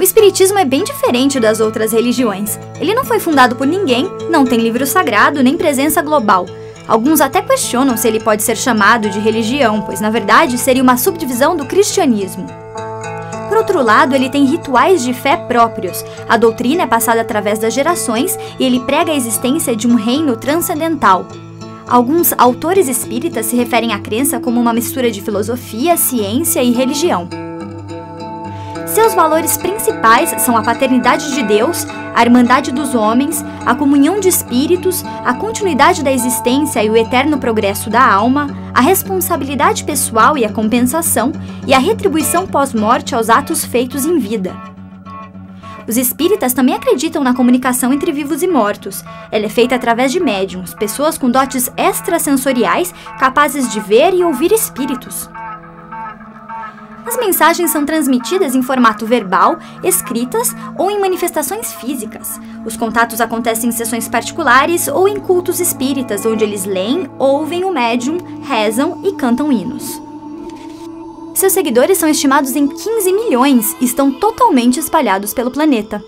espiritismo é bem diferente das outras religiões. Ele não foi fundado por ninguém, não tem livro sagrado nem presença global. Alguns até questionam se ele pode ser chamado de religião, pois na verdade seria uma subdivisão do cristianismo. Por outro lado, ele tem rituais de fé próprios. A doutrina é passada através das gerações e ele prega a existência de um reino transcendental. Alguns autores espíritas se referem à crença como uma mistura de filosofia, ciência e religião. Seus valores principais são a paternidade de Deus, a irmandade dos homens, a comunhão de espíritos, a continuidade da existência e o eterno progresso da alma, a responsabilidade pessoal e a compensação, e a retribuição pós-morte aos atos feitos em vida. Os espíritas também acreditam na comunicação entre vivos e mortos. Ela é feita através de médiums, pessoas com dotes extrasensoriais capazes de ver e ouvir espíritos. As mensagens são transmitidas em formato verbal, escritas ou em manifestações físicas. Os contatos acontecem em sessões particulares ou em cultos espíritas, onde eles leem, ouvem o médium, rezam e cantam hinos. Seus seguidores são estimados em 15 milhões e estão totalmente espalhados pelo planeta.